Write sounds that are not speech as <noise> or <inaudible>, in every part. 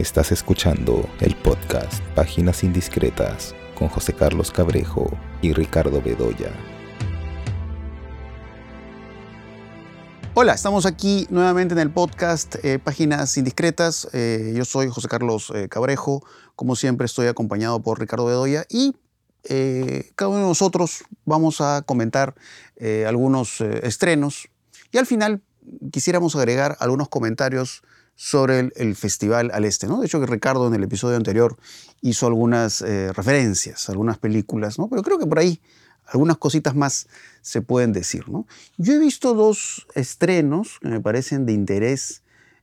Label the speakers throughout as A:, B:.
A: Estás escuchando el podcast Páginas Indiscretas con José Carlos Cabrejo y Ricardo Bedoya.
B: Hola, estamos aquí nuevamente en el podcast eh, Páginas Indiscretas. Eh, yo soy José Carlos eh, Cabrejo. Como siempre estoy acompañado por Ricardo Bedoya y cada uno de nosotros vamos a comentar algunos estrenos y al final quisiéramos agregar algunos comentarios sobre el, Festival al Este. ¿no? De hecho, que Ricardo en el episodio anterior hizo algunas referencias, algunas películas, ¿no? pero creo que por ahí algunas cositas más se pueden decir. ¿no? Yo he visto dos estrenos que me parecen de interés.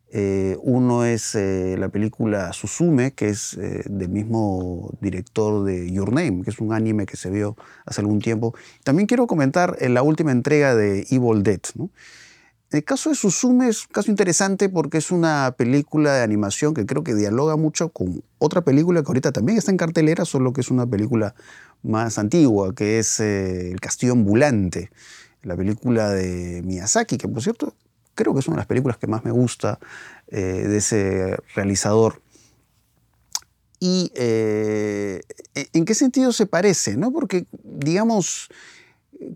B: Eh, uno es eh, la película Suzume, que es eh, del mismo director de Your Name, que es un anime que se vio hace algún tiempo. También quiero comentar la última entrega de Evil Dead. ¿no? El caso de Suzume es un caso interesante porque es una película de animación que creo que dialoga mucho con otra película que ahorita también está en cartelera, solo que es una película más antigua, que es eh, El Castillo Ambulante, la película de Miyazaki, que por cierto creo que es una de las películas que más me gusta eh, de ese realizador. ¿Y eh, en qué sentido se parece? ¿no? Porque, digamos,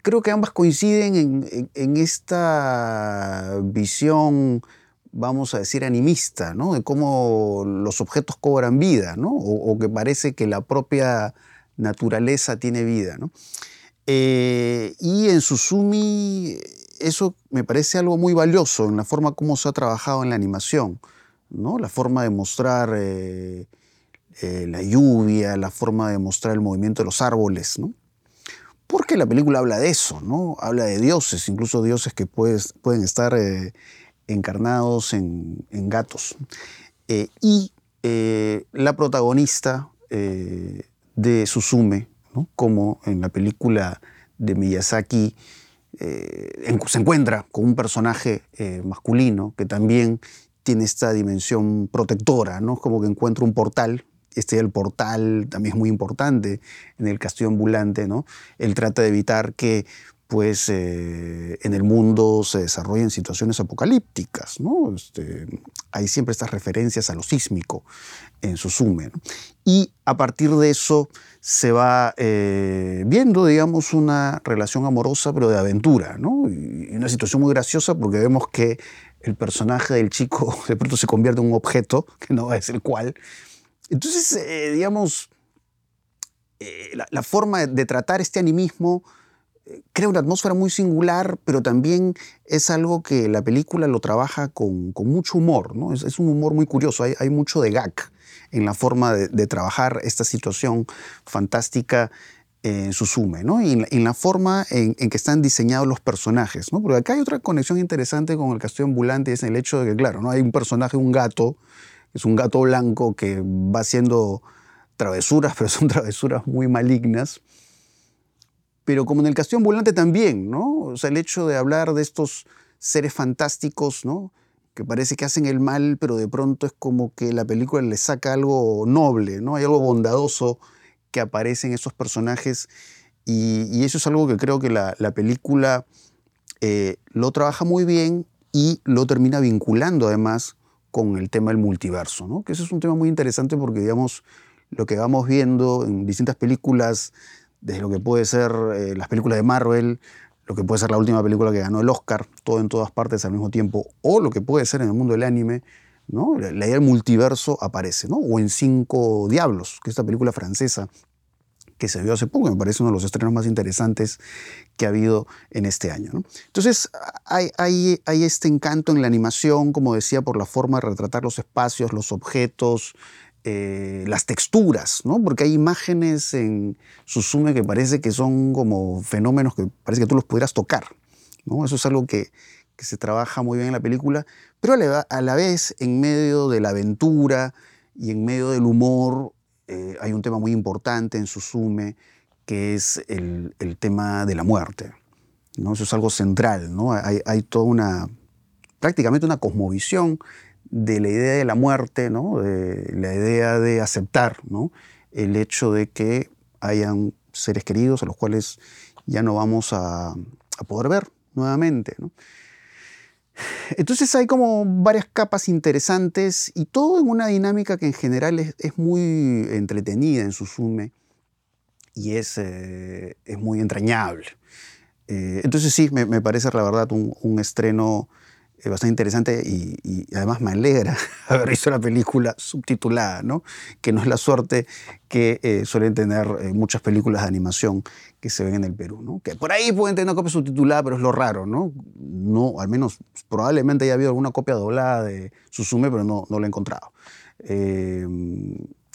B: creo que ambas coinciden en, esta visión, vamos a decir, animista, ¿no? de cómo los objetos cobran vida, ¿no? o, o que parece que la propia naturaleza tiene vida. ¿no? Eh, y en Susumi eso me parece algo muy valioso en la forma como se ha trabajado en la animación, ¿no? la forma de mostrar eh, eh, la lluvia, la forma de mostrar el movimiento de los árboles. ¿no? Porque la película habla de eso, ¿no? habla de dioses, incluso dioses que pueden estar encarnados en, en gatos. y la protagonista de Suzume, como en la película de Miyazaki eh, se encuentra con un personaje eh, masculino que también tiene esta dimensión protectora, ¿no? como que encuentra un portal. Este el portal también es muy importante en el castillo ambulante. ¿no? Él trata de evitar que pues eh, en el mundo se desarrollen situaciones apocalípticas. ¿no? Este, hay siempre estas referencias a lo sísmico en Suzume. Y a partir de eso se va eh, viendo, digamos, una relación amorosa, pero de aventura. ¿no? Y una situación muy graciosa porque vemos que el personaje del chico <laughs> de pronto se convierte en un objeto, que no es el cual. Entonces, eh, digamos, la, la, forma de tratar este animismo crea una atmósfera muy singular, pero también es algo que la película lo trabaja con, mucho humor, ¿no? Es, un humor muy curioso, hay, mucho de gag en la forma de, trabajar esta situación fantástica en su sume, ¿no? Y en, la forma en, que están diseñados los personajes, ¿no? Porque acá hay otra conexión interesante con el castillo ambulante, es el hecho de que, claro, ¿no? Hay un personaje, un gato, es un gato blanco que va haciendo travesuras, <laughs> pero son travesuras muy malignas, pero como en el castillo ambulante también, ¿no? O sea, el hecho de hablar de estos seres fantásticos, ¿no? Que parece que hacen el mal, pero de pronto es como que la película le saca algo noble, ¿no? Hay algo bondadoso que aparece en esos personajes y, eso es algo que creo que la, película eh, lo trabaja muy bien y lo termina vinculando además con el tema del multiverso, ¿no? Que eso es un tema muy interesante porque, digamos, lo que vamos viendo en distintas películas desde lo que puede ser eh, las películas de Marvel, lo que puede ser la última película que ganó el Oscar, todo en todas partes al mismo tiempo, o lo que puede ser en el mundo del anime, ¿no? la, idea del multiverso aparece, ¿no? o en Cinco Diablos, que es esta película francesa que se vio hace poco, me parece uno de los estrenos más interesantes que ha habido en este año. Entonces, hay, hay, hay, este encanto en la animación, como decía, por la forma de retratar los espacios, los objetos, eh, las texturas, ¿no? Porque hay imágenes en Susume que parece que son como fenómenos que parece que tú los pudieras tocar, ¿no? Eso es algo que, se trabaja muy bien en la película, pero a la, vez, en medio de la aventura y en medio del humor, eh, hay un tema muy importante en Susume, que es el, tema de la muerte. Eso es algo central, ¿no? Hay, toda una, prácticamente una cosmovisión de la idea de la muerte, ¿no? de la idea de aceptar el hecho de que hayan seres queridos a los cuales ya no vamos a, poder ver nuevamente. Entonces hay como varias capas interesantes y todo en una dinámica que en general es, muy entretenida en Susume y es, eh, es muy entrañable. Eh, entonces sí, me, parece la verdad un, estreno eh, bastante interesante y, además me alegra <laughs> haber visto la película subtitulada, ¿no? que no es la suerte que suelen tener muchas películas de animación que se ven en el Perú. ¿no? Que por ahí pueden tener una copia subtitulada, pero es lo raro. ¿no? no al menos probablemente haya habido alguna copia doblada de Susume, pero no, no la he encontrado.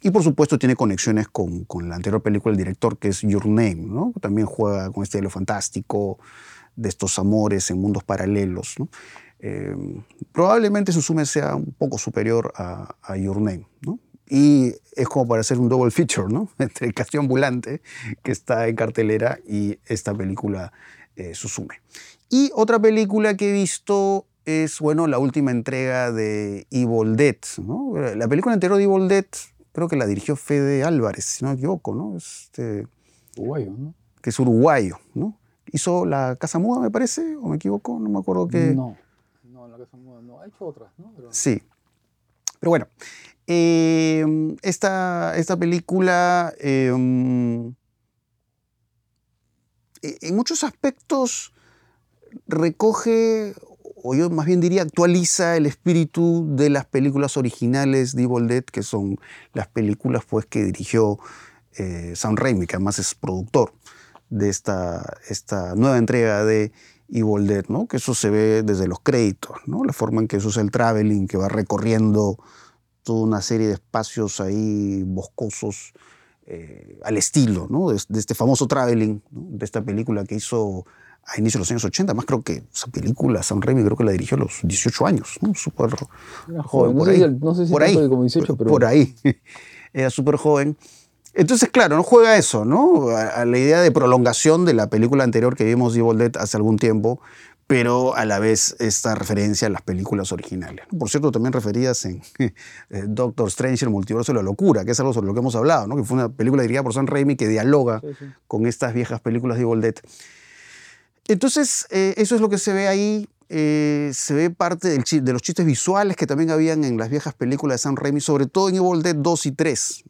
B: Y por supuesto tiene conexiones con, con, la anterior película del director, que es Your Name, ¿no? También juega con este lo fantástico de estos amores en mundos paralelos, ¿no? Eh, probablemente Susume sea un poco superior a, a, Your Name, ¿no? Y es como para hacer un double feature, ¿no? <laughs> Entre Castillo Ambulante, que está en cartelera, y esta película eh, Susume. Y otra película que he visto es, bueno, la última entrega de Evil Dead, ¿no? La película anterior de Evil Dead creo que la dirigió Fede Álvarez, si no me equivoco, ¿no? Este,
C: uruguayo, ¿no?
B: Que es uruguayo, ¿no? Hizo La Casa Muda, me parece, o me equivoco, no me acuerdo qué.
C: No, No, ha hecho otras, ¿no?
B: Sí. Pero bueno, em, esta, esta, película em, e, en muchos aspectos recoge o yo más bien diría, actualiza el espíritu de las películas originales de Evil Dead, que son las películas pues, que dirigió eh, Sam Raimi, que además es productor de esta, esta nueva entrega de Evil Dead, ¿no? que eso se ve desde los créditos, ¿no? la forma en que eso es el traveling, que va recorriendo toda una serie de espacios ahí boscosos, eh, al estilo ¿no? de, este famoso traveling, de esta película que hizo a inicios de los años 80. Más creo que esa película, Sam Raimi, creo que la dirigió a los 18 años, ¿no? Súper joven.
C: Por ahí, no sé si por ahí, como 18, pero...
B: Por ahí. <laughs> Era súper joven. Entonces, claro, no juega eso, ¿no? A, la idea de prolongación de la película anterior que vimos, Evil Dead, hace algún tiempo, pero a la vez esta referencia a las películas originales. Por cierto, también referidas en <laughs> eh, Doctor Strange, el multiverso de la locura, que es algo sobre lo que hemos hablado, ¿no? Que fue una película dirigida por Sam Raimi que dialoga con estas viejas películas de Evil Dead. Entonces, eh, eso es lo que se ve ahí. Eh, se ve parte de los chistes visuales que también habían en las viejas películas de Sam Raimi, sobre todo en Evil Dead 2 y 3.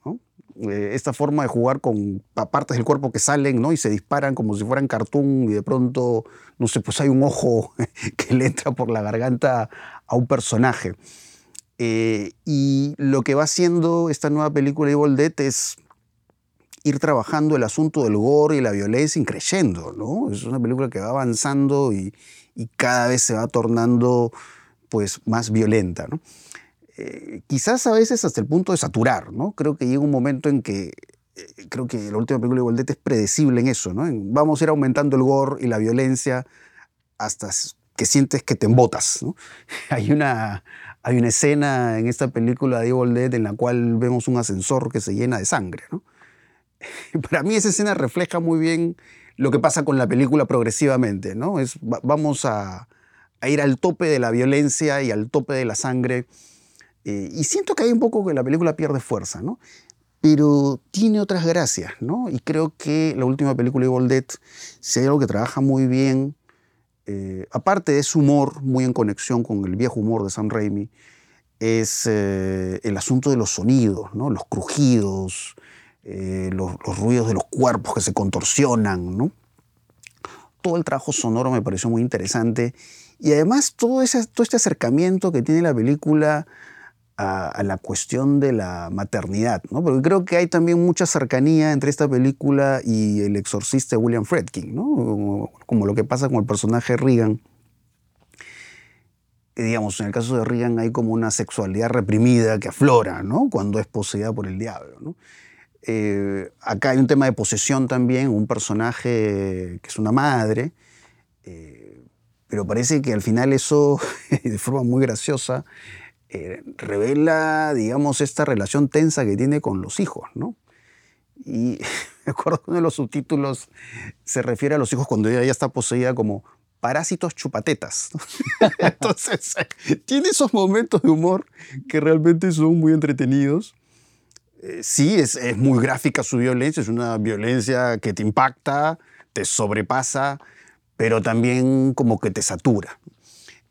B: Eh, esta forma de jugar con partes del cuerpo que salen ¿no? y se disparan como si fueran cartoon y de pronto, no sé, pues hay un ojo <laughs> que le entra por la garganta a un personaje. y lo que va haciendo esta nueva película Evil Dead es ir trabajando el asunto del gore y la violencia increyendo, ¿no? Es una película que va avanzando y, cada vez se va tornando pues más violenta, ¿no? Eh, quizás a veces hasta el punto de saturar, ¿no? Creo que llega un momento en que eh, creo que la última película de Goldete es predecible en eso, ¿no? vamos a ir aumentando el gore y la violencia hasta que sientes que te embotas, ¿no? <laughs> Hay una, hay una escena en esta película de Evil Dead en la cual vemos un ascensor que se llena de sangre, ¿no? <laughs> para mí esa escena refleja muy bien lo que pasa con la película progresivamente, ¿no? Es, vamos a, ir al tope de la violencia y al tope de la sangre. Eh, y siento que hay un poco que la película pierde fuerza, ¿no? Pero tiene otras gracias, ¿no? Y creo que la última película de Dead, si hay algo que trabaja muy bien, eh, aparte de su humor, muy en conexión con el viejo humor de Sam Raimi, es eh, el asunto de los sonidos, ¿no? Los crujidos, eh, los, ruidos de los cuerpos que se contorsionan, ¿no? Todo el trabajo sonoro me pareció muy interesante y además todo, ese, todo este acercamiento que tiene la película a, la cuestión de la maternidad, ¿no? Porque creo que hay también mucha cercanía entre esta película y El exorcista William Friedkin, ¿no? Como, lo que pasa con el personaje Regan. digamos, en el caso de Regan hay como una sexualidad reprimida que aflora, ¿no? Cuando es poseída por el diablo, ¿no? Eh, acá hay un tema de posesión también, un personaje que es una madre, eh, pero parece que al final eso, <laughs> de forma muy graciosa, eh, revela, digamos, esta relación tensa que tiene con los hijos, ¿no? Y <laughs> me acuerdo que uno de los subtítulos se refiere a los hijos cuando ella ya está poseída como parásitos chupatetas. <laughs> Entonces, <laughs> tiene esos momentos de humor que realmente son muy entretenidos. Eh, sí, es, muy gráfica su violencia, es una violencia que te impacta, te sobrepasa, pero también como que te satura.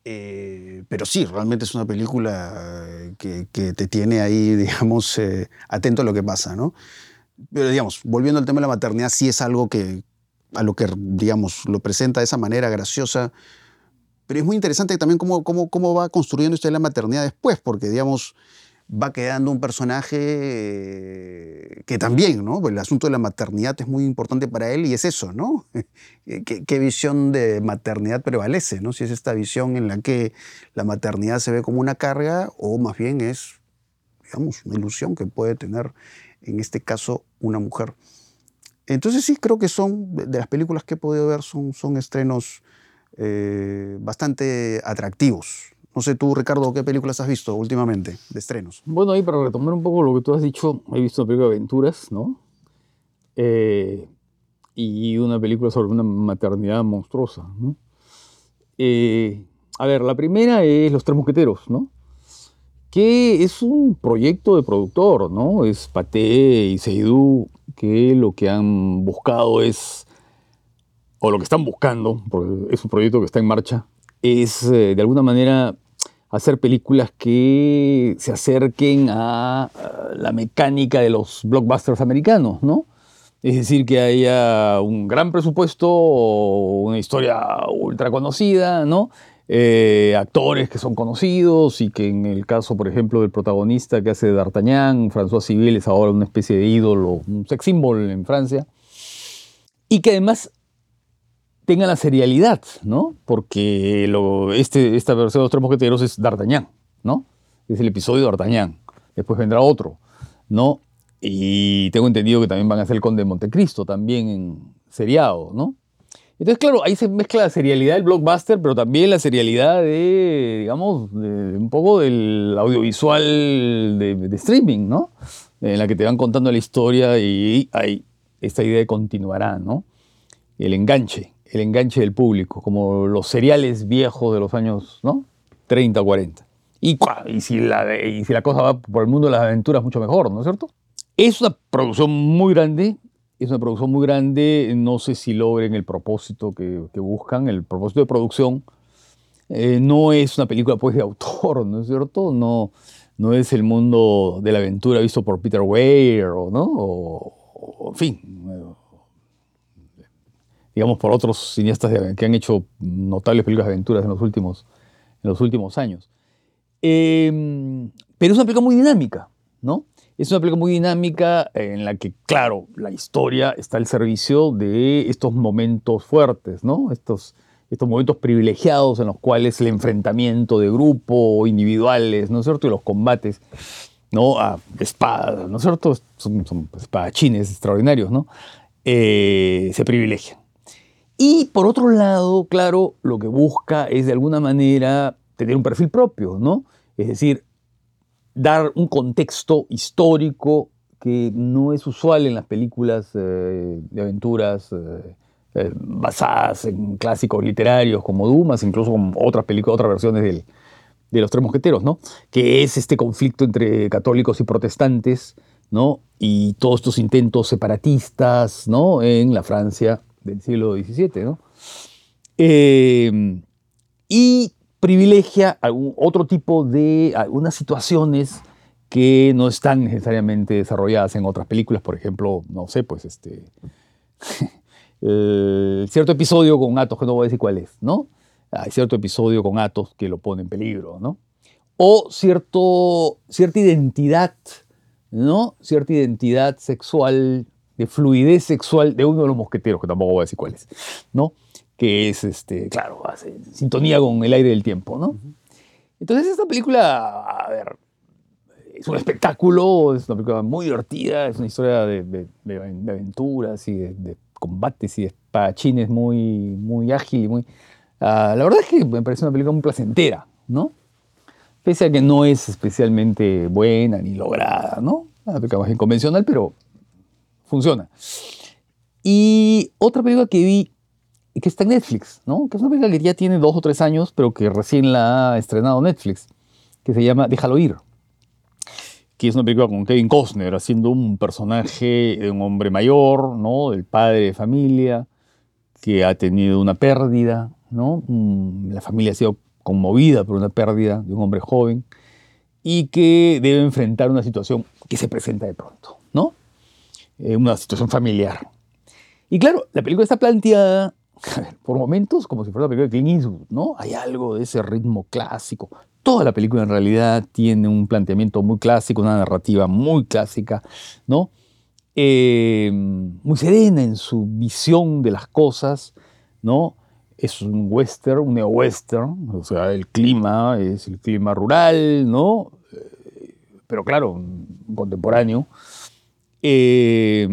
B: Eh, pero sí, realmente es una película que, te tiene ahí, <laughs> digamos, eh, atento a lo que pasa, ¿no? Pero digamos, volviendo al tema de la maternidad, sí es algo que, a lo que, digamos, lo presenta de esa manera graciosa. Pero es muy interesante también cómo, cómo, cómo va construyendo usted la maternidad después, porque, digamos, va quedando un personaje eh, que también, ¿no? El asunto de la maternidad es muy importante para él y es eso, ¿no? <laughs> ¿Qué, visión de maternidad prevalece, ¿no? Si es esta visión en la que la maternidad se ve como una carga o más bien es, digamos, una ilusión que puede tener, en este caso, una mujer. Entonces sí, creo que son, de las películas que he podido ver, son, son estrenos eh, bastante atractivos. No sé tú, Ricardo, ¿qué películas has visto últimamente de estrenos?
C: Bueno, ahí para retomar un poco lo que tú has dicho, he visto una película de aventuras, ¿no? Eh, y una película sobre una maternidad monstruosa, ¿no? Eh, a ver, la primera es Los Tres Mosqueteros, ¿no? Que es un proyecto de productor, ¿no? Es Paté y Seydoux que lo que han buscado es, o lo que están buscando, porque es un proyecto que está en marcha, es eh, de alguna manera hacer películas que se acerquen a la mecánica de los blockbusters americanos, ¿no? Es decir, que haya un gran presupuesto, una historia ultra conocida, ¿no? Eh, actores que son conocidos y que en el caso, por ejemplo, del protagonista que hace D'Artagnan, François Civil es ahora una especie de ídolo, un sex symbol en Francia, y que además tenga la serialidad, ¿no? Porque este, esta versión de los tres mosqueteros es D'Artagnan, ¿no? Es el episodio de D'Artagnan. Después vendrá otro, ¿no? Y tengo entendido que también van a hacer el Conde de Montecristo, también en seriado, ¿no? Entonces, claro, ahí se mezcla la serialidad del blockbuster, pero también la serialidad de, digamos, un poco del audiovisual de, de, streaming, ¿no? En la que te van contando la historia y hay esta idea de continuará, ¿no? El enganche el enganche del público, como los seriales viejos de los años ¿no? 30 o 40. Y, si la, y si la cosa va por el mundo de las aventuras, mucho mejor, ¿no es cierto? Es una producción muy grande, es una producción muy grande, no sé si logren el propósito que, buscan, el propósito de producción. Eh, no es una película pues de autor, ¿no es cierto? No, no es el mundo de la aventura visto por Peter Weir, ¿no? o en fin, digamos, por otros cineastas que han hecho notables películas de aventuras en los últimos, en los últimos años. Em, pero es una película muy dinámica, ¿no? Es una película muy dinámica en la que, claro, la historia está al servicio de estos momentos fuertes, ¿no? Estos, estos momentos privilegiados en los cuales el enfrentamiento de grupo, individuales, ¿no es cierto? Y los combates, ¿no? A espadas, ¿no es cierto? Son, espadachines extraordinarios, ¿no? Eh, se privilegian. Y por otro lado, claro, lo que busca es de alguna manera tener un perfil propio, ¿no? Es decir, dar un contexto histórico que no es usual en las películas eh, de aventuras eh, eh, basadas en clásicos literarios como Dumas, incluso con otras películas, otras versiones de Los Tres Mosqueteros, ¿no? Que es este conflicto entre católicos y protestantes, ¿no? Y todos estos intentos separatistas, ¿no? En la Francia del siglo XVII, ¿no? Eh, y privilegia algún otro tipo de algunas situaciones que no están necesariamente desarrolladas en otras películas, por ejemplo, no sé, pues este <laughs> cierto episodio con Atos, que no voy a decir cuál es, ¿no? Hay cierto episodio con Atos que lo pone en peligro, ¿no? O cierto, cierta identidad, ¿no? Cierta identidad sexual de fluidez sexual de uno de los mosqueteros, que tampoco voy a decir cuál es, ¿no? Que es, este, claro, hace sintonía con el aire del tiempo, ¿no? Entonces esta película, a ver, es un espectáculo, es una película muy divertida, es una historia de, aventuras y de, combates y de espadachines muy, muy ágil y muy... Ah, la verdad es que me parece una película muy placentera, ¿no? Pese a que no es especialmente buena ni lograda, ¿no? Una película más inconvencional, pero funciona. Y otra película que vi, que está en Netflix, ¿no? Que es una película que ya tiene dos o tres años, pero que recién la ha estrenado Netflix, que se llama Déjalo ir. Que es una película con Kevin Costner haciendo un personaje de un hombre mayor, ¿no? Del padre de familia, que ha tenido una pérdida, ¿no? Mm, la familia ha sido conmovida por una pérdida de un hombre joven y que debe enfrentar una situación que se presenta de pronto. Eh, una situación familiar. Y claro, la película está planteada <laughs> por momentos como si fuera una película de Clint Eastwood, ¿no? Hay algo de ese ritmo clásico. Toda la película en realidad tiene un planteamiento muy clásico, una narrativa muy clásica, ¿no? Eh, muy serena en su visión de las cosas, ¿no? Es un western, un neo-western, o sea, el clima es el clima rural, ¿no? Eh, pero claro, contemporáneo. Eh,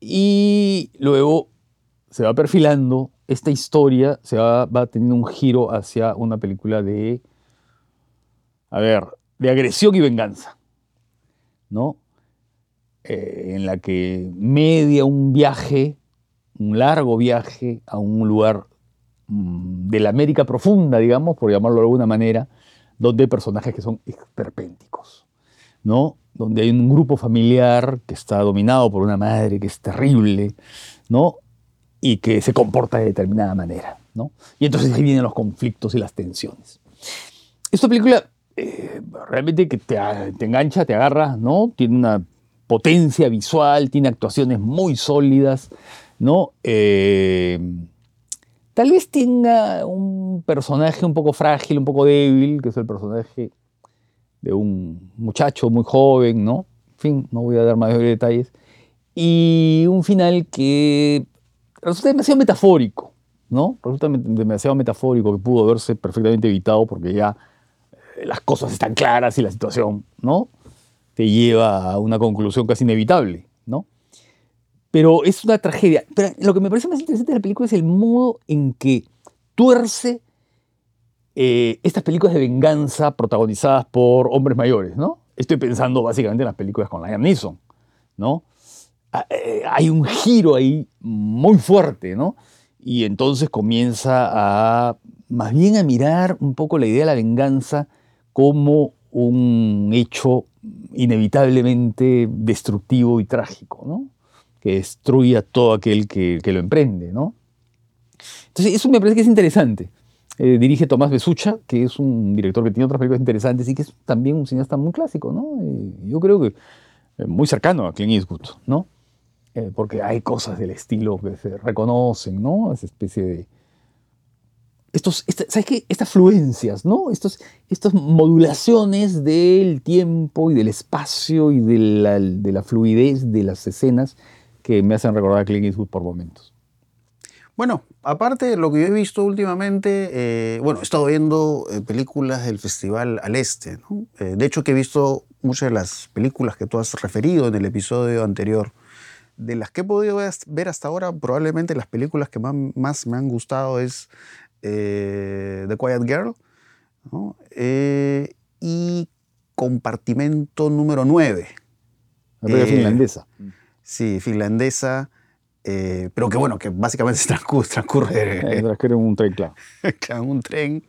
C: y luego se va perfilando, esta historia se va, va teniendo un giro hacia una película de, a ver, de agresión y venganza, ¿no? Eh, en la que media un viaje, un largo viaje a un lugar mm, de la América profunda, digamos, por llamarlo de alguna manera, donde hay personajes que son esperpénticos, ¿no? Donde hay un grupo familiar que está dominado por una madre que es terrible, ¿no? Y que se comporta de determinada manera, ¿no? Y entonces ahí vienen los conflictos y las tensiones. Esta película eh, realmente que te, te engancha, te agarra, ¿no? Tiene una potencia visual, tiene actuaciones muy sólidas, ¿no? Eh, tal vez tenga un personaje un poco frágil, un poco débil, que es el personaje de un muchacho muy joven, ¿no? En fin, no voy a dar mayores detalles. Y un final que resulta demasiado metafórico, ¿no? Resulta demasiado metafórico que pudo haberse perfectamente evitado porque ya eh, las cosas están claras y la situación, ¿no? te lleva a una conclusión casi inevitable, ¿no? Pero es una tragedia. Pero lo que me parece más interesante de la película es el modo en que tuerce eh, estas películas de venganza protagonizadas por hombres mayores, ¿no? Estoy pensando básicamente en las películas con Liam Neeson, ¿no? Ah, eh, hay un giro ahí muy fuerte, ¿no? Y entonces comienza a, más bien a mirar un poco la idea de la venganza como un hecho inevitablemente destructivo y trágico, ¿no? que destruye a todo aquel que, lo emprende. ¿no? Entonces, eso me parece que es interesante. Eh, dirige Tomás Besucha, que es un director que tiene otras películas interesantes y que es también un cineasta muy clásico. ¿no? Eh, yo creo que eh, muy cercano a Clint Eastwood, ¿no? porque hay cosas del estilo que se reconocen, ¿no? esa especie de estos, ¿sabes qué? Estas fluencias, ¿no? Estos, estas modulaciones del tiempo y del espacio y de la, de la, fluidez de las escenas que me hacen recordar a Clint Eastwood por momentos.
B: Bueno, aparte de lo que yo he visto últimamente, eh, bueno, he estado viendo eh, películas del Festival al Este, ¿no? Eh, de hecho que he visto muchas de las películas que tú has referido en el episodio anterior. De las que he podido ver hasta ahora, probablemente las películas que más, más me han gustado es The Quiet Girl, y compartimento número 9.
C: La finlandesa.
B: Sí, finlandesa, eh, pero que bueno, que básicamente <laughs> transcurre... transcurre
C: en un tren, claro. <laughs>
B: en un tren.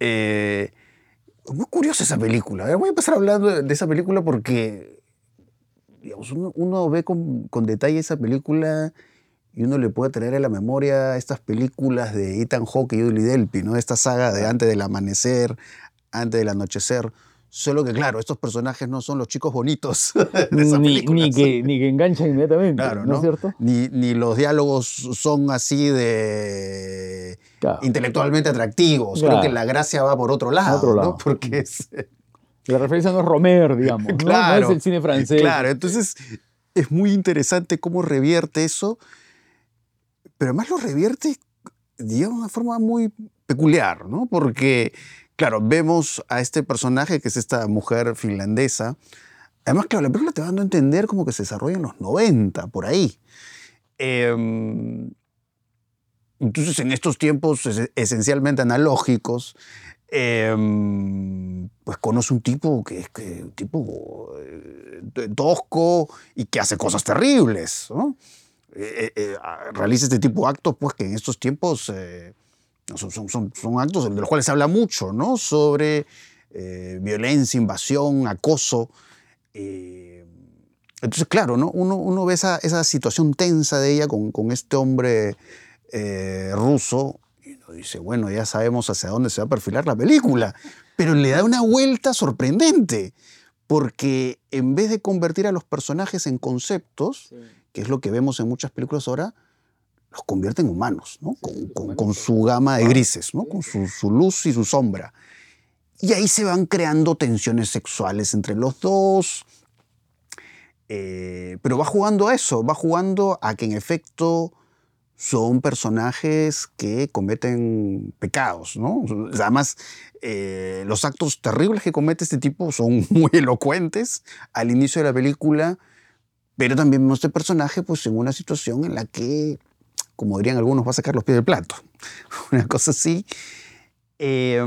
B: muy curiosa esa película. Voy a empezar hablando de esa película porque digamos, uno, ve con, con detalle esa película y uno le puede traer a la memoria estas películas de Ethan Hawke y Julie Delpy, ¿no? Esta saga de antes del amanecer, antes del anochecer. Solo que, claro, estos personajes no son los chicos bonitos <laughs> de esas
C: ni, ni, que, ni que enganchan inmediatamente,
B: claro,
C: ¿no, es cierto?
B: Ni, ni, los diálogos son así de intelectualmente atractivos. Creo que la gracia va por otro lado, otro lado. ¿no? Porque es...
C: La referencia no es Romer, digamos, claro, ¿no? es el cine francés.
B: Claro, entonces es muy interesante cómo revierte eso pero además lo revierte, de una forma muy peculiar, ¿no? Porque, claro, vemos a este personaje que es esta mujer finlandesa. Además, claro, la película te va a entender como que se desarrolla en los 90, por ahí. Em, entonces, en estos tiempos esencialmente analógicos, em, pues conoce un tipo que es que, un tipo eh, tosco y que hace cosas terribles. Eh, eh, realiza este tipo de actos, pues que en estos tiempos eh, son, son, son, actos de los cuales se habla mucho, ¿no? Sobre violencia, invasión, acoso. entonces, claro, ¿no? uno, uno ve esa, esa, situación tensa de ella con, con este hombre ruso. dice, bueno, ya sabemos hacia dónde se va a perfilar la película, pero le da una vuelta sorprendente, porque en vez de convertir a los personajes en conceptos, que es lo que vemos en muchas películas ahora, los convierte en humanos, ¿no? con, con- con su gama de grises, ¿no? con su, su luz y su sombra. Y ahí se van creando tensiones sexuales entre los dos. eh, pero va jugando a eso, va jugando a que en efecto son personajes que cometen pecados, ¿no? Además, eh, los actos terribles que comete este tipo son <laughs> muy elocuentes al inicio de la película, pero también vemos este personaje pues, en una situación en la que, como dirían algunos, va a sacar los pies del plato. <laughs> Una cosa así. Eh,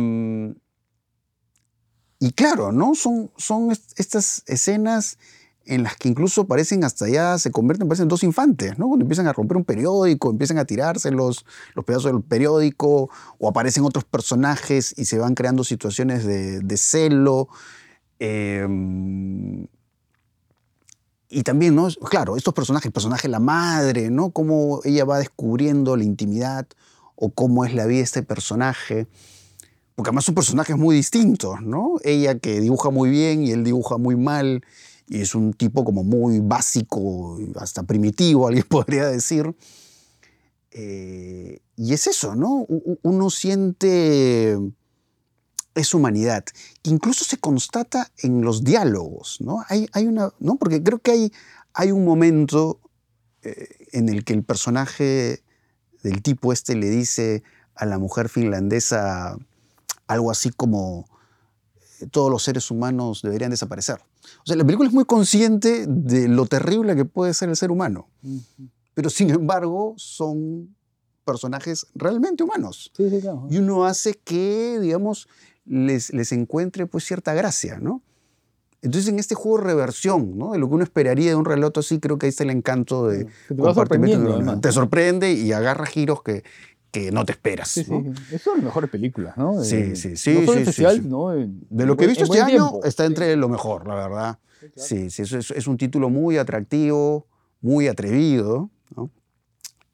B: y claro, ¿no? Son, son est- estas escenas en las que incluso parecen hasta ya se convierten parecen dos infantes, ¿no? Cuando empiezan a romper un periódico, empiezan a tirarse los, los pedazos del periódico, o aparecen otros personajes y se van creando situaciones de, de celo. eh, y también, ¿no? Claro, estos personajes, el personaje la madre, ¿no? Cómo ella va descubriendo la intimidad o cómo es la vida de este personaje. Porque además son personajes muy distintos, ¿no? Ella que dibuja muy bien y él dibuja muy mal. Y es un tipo como muy básico, hasta primitivo, <laughs> alguien podría decir. Eh, y es eso, ¿no? Uno siente esa humanidad, incluso se constata en los diálogos, ¿no? Hay, hay una, ¿no? Porque creo que hay, hay un momento eh, en el que el personaje del tipo este le dice a la mujer finlandesa algo así como eh, todos los seres humanos deberían desaparecer. O sea, la película es muy consciente de lo terrible que puede ser el ser humano, pero sin embargo son personajes realmente humanos.
C: Sí, sí, claro.
B: Y uno hace que, digamos, les, les encuentre pues cierta gracia, ¿no? Entonces en este juego de reversión, ¿no? De lo que uno esperaría de un relato así, creo que ahí está el encanto de...
C: Te va sorprendiendo.
B: Te sorprende y agarra giros que, que no te esperas.
C: Sí, sí.
B: ¿no?
C: De las mejores películas, ¿no?
B: Sí,
C: Eh,
B: sí, sí,
C: No solo
B: sí,
C: el
B: sí,
C: festival,
B: sí.
C: ¿no? En-
B: De lo que he visto este año,
C: tiempo.
B: está
C: Sí.
B: entre lo mejor, la verdad.
C: Sí, claro.
B: Sí, sí, eso es, es un título muy atractivo, muy atrevido. ¿no?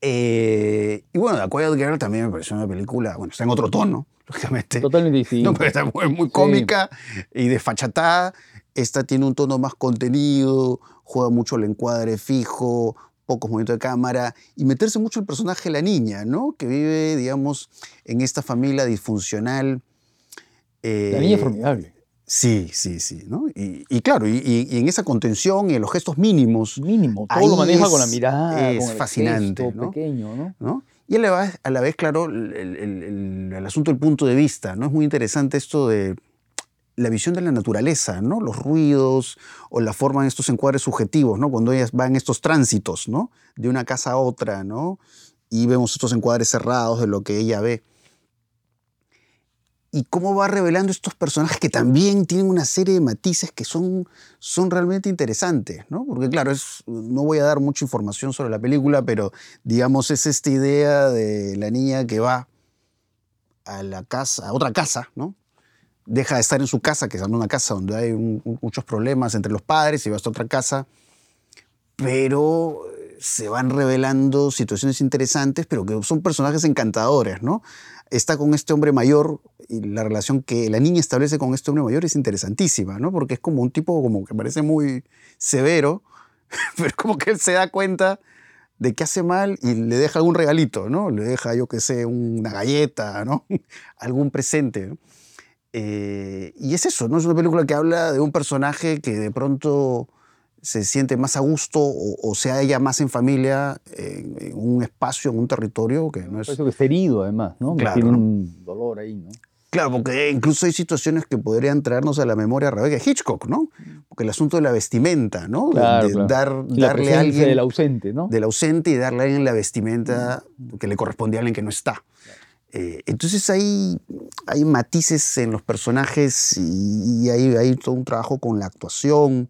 B: Eh, y bueno, The Quiet Girl también me pareció una película, bueno, está en otro tono, lógicamente.
C: Totalmente distinto.
B: No, pero está muy, muy cómica y desfachatada. Esta tiene un tono más contenido, juega mucho el encuadre fijo, pocos movimientos de cámara y meterse mucho el personaje de la niña, ¿no? Que vive, digamos, en esta familia disfuncional.
C: La niña es
B: Eh,
C: formidable.
B: Sí, sí, sí, ¿no? Y, y claro, y, en esa contención y en los gestos mínimos,
C: Mínimo. Todo lo maneja con la
B: es-
C: mirada.
B: es
C: con el
B: fascinante,
C: gesto
B: ¿no?
C: pequeño, ¿no?
B: ¿no? Y a la vez, a la vez claro, el, el- el- asunto del punto de vista, ¿no? Es muy interesante esto de la visión de la naturaleza, ¿no? Los ruidos o la forma en estos encuadres subjetivos, ¿no? Cuando ellas van estos tránsitos, ¿no? De una casa a otra, ¿no? Y vemos estos encuadres cerrados de lo que ella ve. Y cómo va revelando estos personajes que también tienen una serie de matices que son, son realmente interesantes, ¿no? Porque claro, no voy a dar mucha información sobre la película, pero digamos es esta idea de la niña que va a la casa, a otra casa, ¿no? Deja de estar en su casa, que es una casa donde hay muchos problemas entre los padres, y va a esta otra casa, pero se van revelando situaciones interesantes, pero que son personajes encantadores, ¿no? Está con este hombre mayor y la relación que la niña establece con este hombre mayor es interesantísima, ¿no? Porque es como un tipo como que parece muy severo, <laughs> pero como que él se da cuenta de que hace mal y le deja algún regalito, ¿no? Le deja, yo qué sé, una galleta, ¿no? <laughs> algún presente. Eh, y es eso, ¿no? Es una película que habla de un personaje que de pronto se siente más a gusto o, o se halla más en familia en, en un espacio, en un territorio que no es...
C: Parece que está herido, además, ¿no? Que
B: Claro,
C: Tiene
B: ¿no?
C: un dolor ahí, ¿no?
B: Claro, porque incluso hay situaciones que podrían traernos a la memoria a Rebecca Hitchcock, ¿no? Porque el asunto de la vestimenta, ¿no? De-
C: Claro,
B: de
C: claro.
B: dar, darle a alguien
C: del ausente, ¿no?
B: del ausente y darle a alguien la vestimenta que le corresponde a alguien que no está. Eh, entonces hay, hay matices en los personajes y, y hay, hay todo un trabajo con la actuación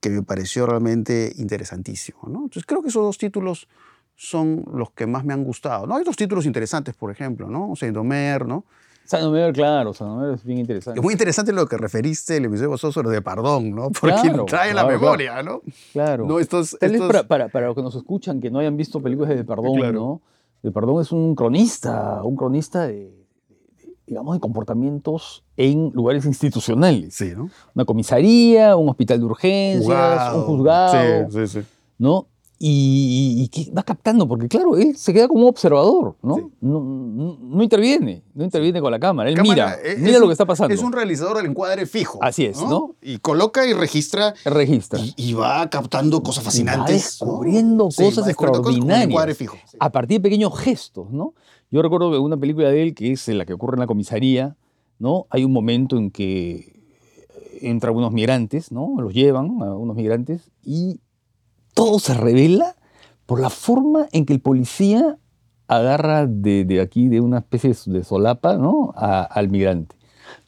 B: que me pareció realmente interesantísimo. ¿no? Entonces creo que esos dos títulos son los que más me han gustado. ¿no? Hay otros títulos interesantes, por ejemplo, ¿no? Saint-Omer, ¿no?
C: Sanomer, claro, Sanomer es bien interesante.
B: Es muy interesante lo que referiste el episodio pasado sobre de Pardón, ¿no? Porque
C: Claro,
B: trae la
C: claro,
B: memoria, ¿no?
C: Claro.
B: No, estos,
C: Tal vez
B: estos-
C: para, para, para los que nos escuchan que no hayan visto películas de
B: Claro.
C: ¿no? de Perdón es un cronista, un cronista de- digamos, de comportamientos en lugares institucionales.
B: Sí, ¿no?
C: Una comisaría, un hospital de urgencias, un juzgado,
B: Sí, sí, sí.
C: ¿no? Y, y va captando, porque claro, él se queda como observador, ¿no?
B: Sí.
C: No, no- no interviene, no interviene con la cámara, él
B: Cámara,
C: mira,
B: es-
C: mira
B: es
C: lo que está pasando.
B: Es un realizador del encuadre fijo.
C: Así es, ¿no?
B: Y coloca y registra
C: Registra.
B: y, y va captando cosas fascinantes.
C: va descubriendo
B: Sí,
C: cosas
B: va descubriendo cosas con
C: extraordinarias.
B: fijo. Sí.
C: a partir de pequeños gestos, ¿no? Yo recuerdo que una película de él, que es la que ocurre en la comisaría, ¿no? Hay un momento en que entran unos migrantes, ¿no? Los llevan a unos migrantes y todo se revela por la forma en que el policía agarra de, aquí, de una especie de solapa, ¿no? Al migrante.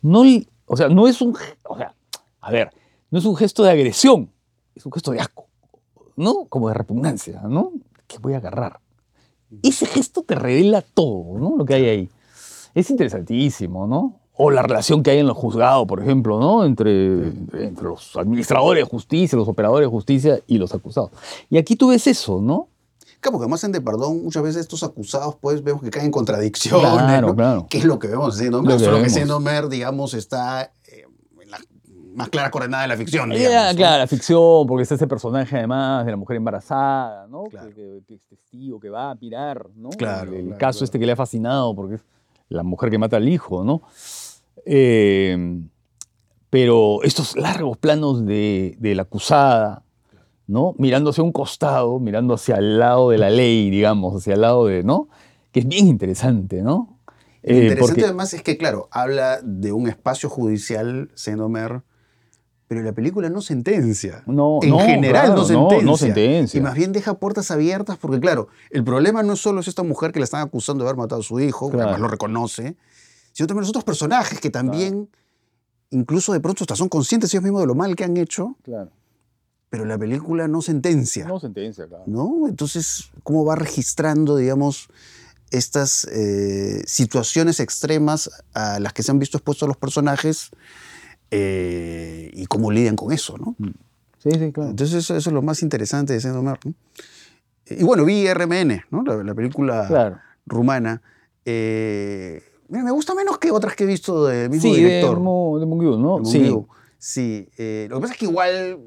C: No, o sea, no es un, o sea, a ver, no es un gesto de agresión, es un gesto de asco, ¿no? Como de repugnancia, ¿no? Que voy a agarrar. Ese gesto te revela todo, ¿no? Lo que hay ahí. Es interesantísimo, ¿no? O la relación que hay en los juzgados, por ejemplo, ¿no? Entre, entre los administradores de justicia, los operadores de justicia y los acusados. Y aquí tú ves eso, ¿no?
B: Claro, porque además en De Perdón muchas veces estos acusados pues vemos que caen en contradicciones,
C: Claro,
B: ¿no?
C: claro.
B: Que es lo que vemos en
C: que
B: solo que. Sendomer, digamos, está eh, en la más clara coordenada de la ficción, digamos. ¿no?
C: claro, la ficción, porque está ese personaje además de la mujer embarazada, ¿no?
B: Claro.
C: Que, que es testigo, que va a mirar, ¿no?
B: Claro,
C: El, el caso este que le ha fascinado, porque es la mujer que mata al hijo, ¿no? Eh, pero estos largos planos de, de la acusada, ¿no? Mirando hacia un costado, mirando hacia el lado de la ley, digamos, hacia el lado de, ¿no? Que es bien interesante, ¿no?
B: Lo
C: Eh,
B: interesante
C: porque-
B: además es que, claro, habla de un espacio judicial, Sendomer, pero la película no sentencia.
C: No,
B: en
C: no,
B: general
C: claro,
B: no sentencia.
C: no sentencia.
B: Y más bien deja puertas abiertas porque, claro, el problema no solo es esta mujer que la están acusando de haber matado a su hijo, que además lo reconoce, sino también los otros personajes que también, incluso de pronto hasta son conscientes ellos mismos de lo mal que han hecho,
C: Claro.
B: pero la película no sentencia.
C: No sentencia, claro.
B: ¿no? Entonces, ¿cómo va registrando, digamos, estas eh, situaciones extremas a las que se han visto expuestos los personajes eh, y cómo lidian con eso, ¿no?
C: Sí, sí, claro.
B: Entonces, eso, eso es lo más interesante de Sendomar, ¿no? Y bueno, vi RMN, ¿no? La, la película
C: Claro.
B: rumana. Eh, me gusta menos que otras que he visto del mismo
C: Sí,
B: director.
C: de, Mo- de Mungiu, ¿no? Sí.
B: Sí, eh, lo que pasa es que igual,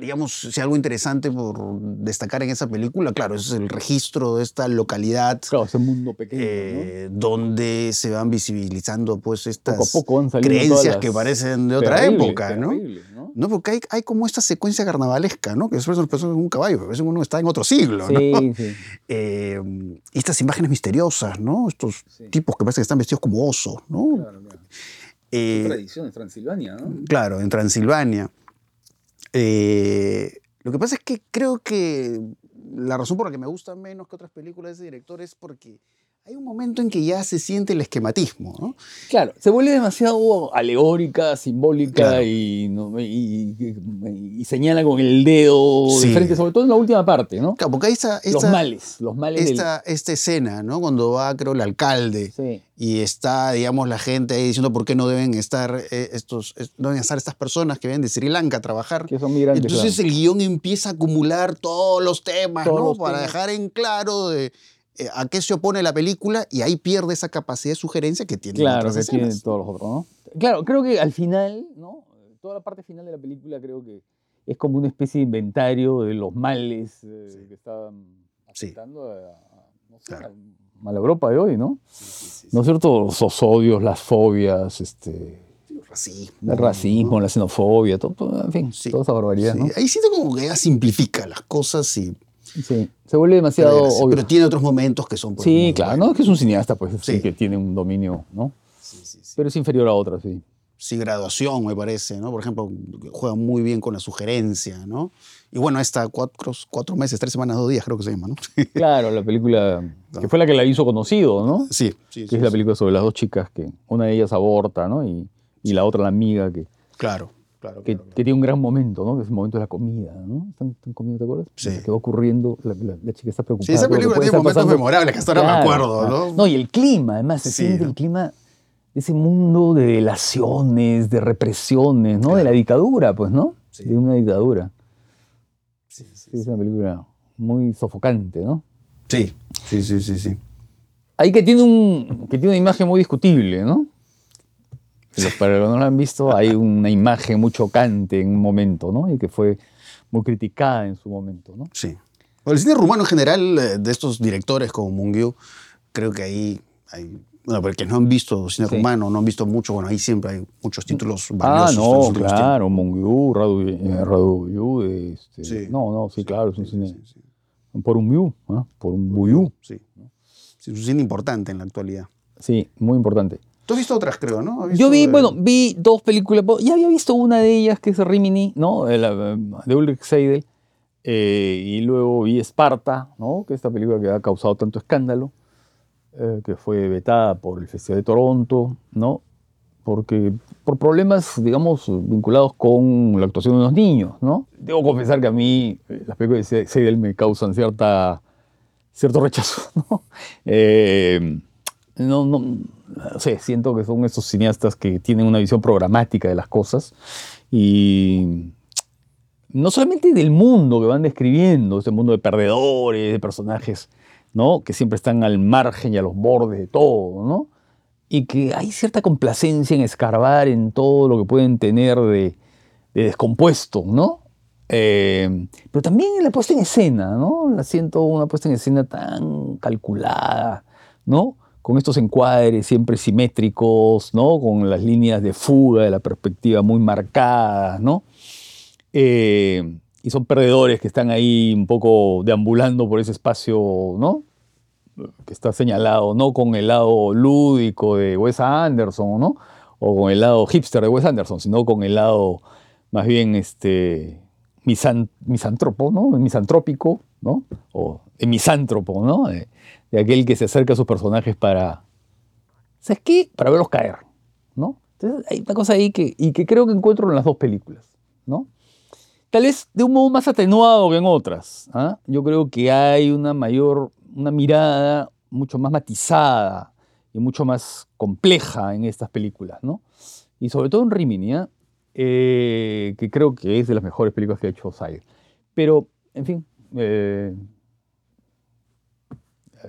B: digamos, si algo interesante por destacar en esa película, claro, es el registro de esta localidad
C: Claro, ese mundo pequeño.
B: eh, donde se van visibilizando pues estas
C: Poco a poco van saliendo
B: creencias que parecen de otra
C: Terrible,
B: época, ¿no?
C: terrible, ¿no?
B: No, porque hay, hay como esta secuencia carnavalesca, ¿no? Que después nos en un caballo, pero a veces uno está en otro siglo, ¿no?
C: Sí, <laughs> sí.
B: Eh, y estas imágenes misteriosas, ¿no? Estos
C: Sí.
B: tipos que parece que están vestidos como osos, ¿no?
C: Claro, claro.
B: Eh,
C: Tradiciones, Transilvania, ¿no?
B: Claro, en Transilvania. Eh, lo que pasa es que creo que la razón por la que me gusta menos que otras películas de ese director es porque hay un momento en que ya se siente el esquematismo, ¿no?
C: Claro, se vuelve demasiado alegórica, simbólica
B: Claro.
C: y, no- y- y- y señala con el dedo
B: Sí.
C: sobre todo en la última parte, ¿no?
B: Claro, porque hay esta,
C: Los males, los males
B: esta, esta escena, ¿no? Cuando va, creo, el alcalde.
C: Sí,
B: y está, digamos, la gente ahí diciendo por qué no deben estar eh, estos, es- no deben estar estas personas que vienen de Sri Lanka a trabajar.
C: que son migrantes.
B: Entonces
C: claro.
B: el guion empieza a acumular todos los temas,
C: Todos
B: ¿no?
C: los
B: Para
C: temas.
B: dejar en claro de, a qué se opone la película y ahí pierde esa capacidad de sugerencia que tiene
C: Claro,
B: otras
C: que tienen todos los otros, ¿no? Claro, creo que al final, ¿no? Toda la parte final de la película creo que es como una especie de inventario de los males eh, que estaban
B: Sí.
C: afectando a, a- no sé,
B: Claro.
C: a la Europa de hoy, ¿no?
B: Sí,
C: ¿No es cierto? Los odios, las fobias, este,
B: el racismo.
C: el racismo, la xenofobia, todo, en fin,
B: Sí.
C: toda esa barbaridad,
B: Sí,
C: ¿no?
B: Ahí siento como que ella simplifica las cosas y
C: Sí, se vuelve demasiado
B: pero,
C: obvio.
B: pero tiene otros momentos que son pues,
C: sí, claro, no es que es un cineasta, pues, sí, que tiene un dominio, ¿no?
B: Sí, sí, sí.
C: Pero es inferior a otras, sí.
B: Sí, graduación, me parece, ¿no? Por ejemplo, juega muy bien con la sugerencia, ¿no? Y bueno, esta cuatro, cuatro meses, tres semanas, dos días, creo que se llama, ¿no? <laughs>
C: Claro, la película que fue la que la hizo conocido, ¿no?
B: Sí, sí,
C: que es la película sobre las dos chicas que una de ellas aborta, ¿no? Y, y la otra la amiga que,
B: Claro, claro.
C: que,
B: claro,
C: que tiene un gran momento, ¿no? Que es el momento de la comida, ¿no? Están, están comiendo, ¿te acuerdas?
B: Sí.
C: Que va ocurriendo, la, la- la chica está preocupada.
B: Sí, esa película tiene momentos
C: pasando.
B: memorables que hasta ahora me acuerdo. ¿no?
C: No, y el clima, además, se
B: Sí,
C: siente
B: ¿no?
C: el clima de ese mundo de delaciones, de represiones, ¿no? De la dictadura, pues, ¿no?
B: Sí.
C: De una dictadura.
B: Sí, sí,
C: Sí, es una película muy sofocante, ¿no?
B: sí, sí, sí, sí, sí.
C: ahí que tiene, un, que tiene una imagen muy discutible, ¿no? Los, para los que no lo han visto, hay una imagen muy chocante en un momento, ¿no? Y que fue muy criticada en su momento, ¿no?
B: Sí. Bueno, el cine rumano en general, eh, de estos directores como Mungiu, creo que ahí hay. Bueno, porque no han visto cine
C: Sí.
B: rumano, no han visto mucho, bueno, ahí siempre hay muchos títulos
C: Ah,
B: valiosos. los
C: no, claro, Mungiu, Radu, eh, este,
B: Sí.
C: no, no, sí, claro, es un cine,
B: Sí, sí,
C: por un Miu, ¿ah? por un Buyu,
B: sí. Sí, es un cine importante en la actualidad.
C: sí, muy importante.
B: Tú has visto otras, creo, ¿no? ¿Has
C: Yo vi,
B: de-
C: bueno, vi dos películas. Ya había visto una de ellas, que es Rimini, ¿no? De, la- de Ulrich Seidel. eh, y luego vi Esparta, ¿no? Que es esta película que ha causado tanto escándalo, eh, que fue vetada por el Festival de Toronto, ¿no? Porque por problemas, digamos, vinculados con la actuación de unos niños, ¿no? Debo confesar que a mí eh, las películas de Seidel me causan cierta, cierto rechazo, <laughs> ¿no? Eh, no, no, sé, siento que son esos cineastas que tienen una visión programática de las cosas y no solamente del mundo que van describiendo, ese mundo de perdedores, de personajes, ¿no? Que siempre están al margen y a los bordes de todo, ¿no? Y que hay cierta complacencia en escarbar en todo lo que pueden tener de, de descompuesto, ¿no? Eh, pero también en la puesta en escena, ¿no? La siento una puesta en escena tan calculada, ¿no? Con estos encuadres siempre simétricos, ¿no? Con las líneas de fuga de la perspectiva muy marcadas, ¿no? Eh, y son perdedores que están ahí un poco deambulando por ese espacio, ¿no? Que está señalado, no con el lado lúdico de Wes Anderson, ¿no? O con el lado hipster de Wes Anderson, sino con el lado más bien este, misan- misántropo, ¿no? Misantrópico, ¿no? O de misántropo, ¿no? De, aquel que se acerca a sus personajes para, ¿sabes qué? Para verlos caer, ¿no? Entonces hay una cosa ahí que, y que creo que encuentro en las dos películas, ¿no? Tal vez de un modo más atenuado que en otras. ¿ah? Yo creo que hay una mayor, una mirada mucho más matizada y mucho más compleja en estas películas, ¿no? Y sobre todo en Rimini, ¿ah? Eh, que creo que es de las mejores películas que ha hecho Sayer. Pero, en fin, eh,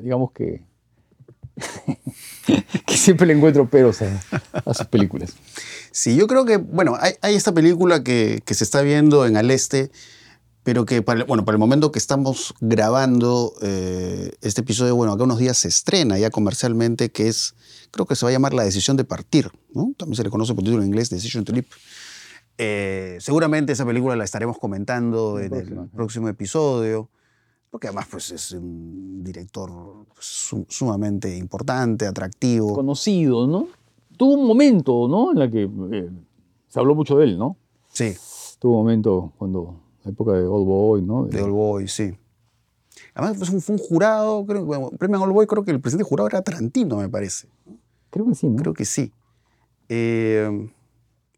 C: digamos que, <laughs> que siempre le encuentro peros a, sus películas.
B: Sí, yo creo que, bueno, hay, hay esta película que, que se está viendo en Al Este, pero que, para, bueno, para el momento que estamos grabando eh, este episodio, bueno, acá unos días se estrena ya comercialmente, que es, creo que se va a llamar La Decisión de Partir, ¿no? También se le conoce por título en inglés, Decision to Leap. Eh, seguramente esa película la estaremos comentando en el próximo episodio, porque además pues, es un director pues, su- sumamente importante, atractivo.
C: conocido, ¿no? Tuvo un momento, ¿no? En la que eh, se habló mucho de él, ¿no?
B: Sí,
C: Tuvo un momento cuando, la época de Old Boy, ¿no?
B: de All Boy, sí. Además pues, fue un jurado, creo, bueno, premio All Boy, creo que el presidente jurado era Tarantino, me parece.
C: Creo que sí, ¿no?
B: Creo que sí. Eh,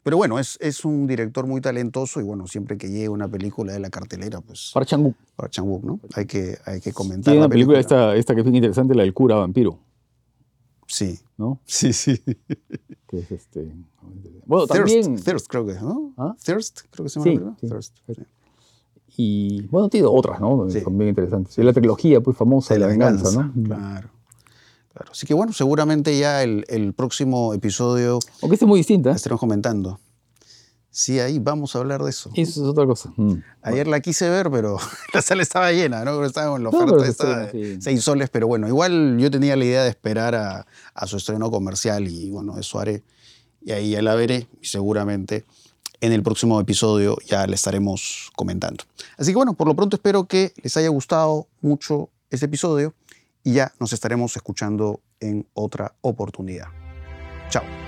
B: pero bueno, es, es un director muy talentoso y bueno, siempre que llegue una película de la cartelera, pues
C: Park Chan-wook.
B: para Chan-wook, ¿no? Hay que, hay que comentar
C: Tiene una película esta, esta que es bien interesante, la del cura vampiro,
B: Sí.
C: ¿no?
B: Sí, sí.
C: Que es este... Bueno,
B: Thirst,
C: también...
B: Thirst, creo que, ¿no?
C: ¿Ah?
B: Thirst, creo que se llama
C: Sí,
B: la
C: sí.
B: Thirst. sí.
C: Y bueno, tiene otras, ¿no? Son bien interesantes. Es la trilogía, pues, famosa de la, venganza, ¿no?
B: Claro. Claro. Así que bueno, seguramente ya el, el próximo episodio
C: Aunque esta es muy distinta.
B: estaremos comentando. Sí, ahí vamos a hablar de eso.
C: Eso es otra cosa. Mm.
B: Ayer la quise ver, pero <laughs> la sala estaba llena, ¿no? Estaba en la
C: No,
B: oferta
C: pero estrena,
B: de
C: sí.
B: seis soles, pero bueno, igual yo tenía la idea de esperar a, a su estreno comercial y bueno, eso haré. Y ahí ya la veré y seguramente en el próximo episodio ya la estaremos comentando. Así que bueno, por lo pronto espero que les haya gustado mucho este episodio y ya nos estaremos escuchando en otra oportunidad. Chao.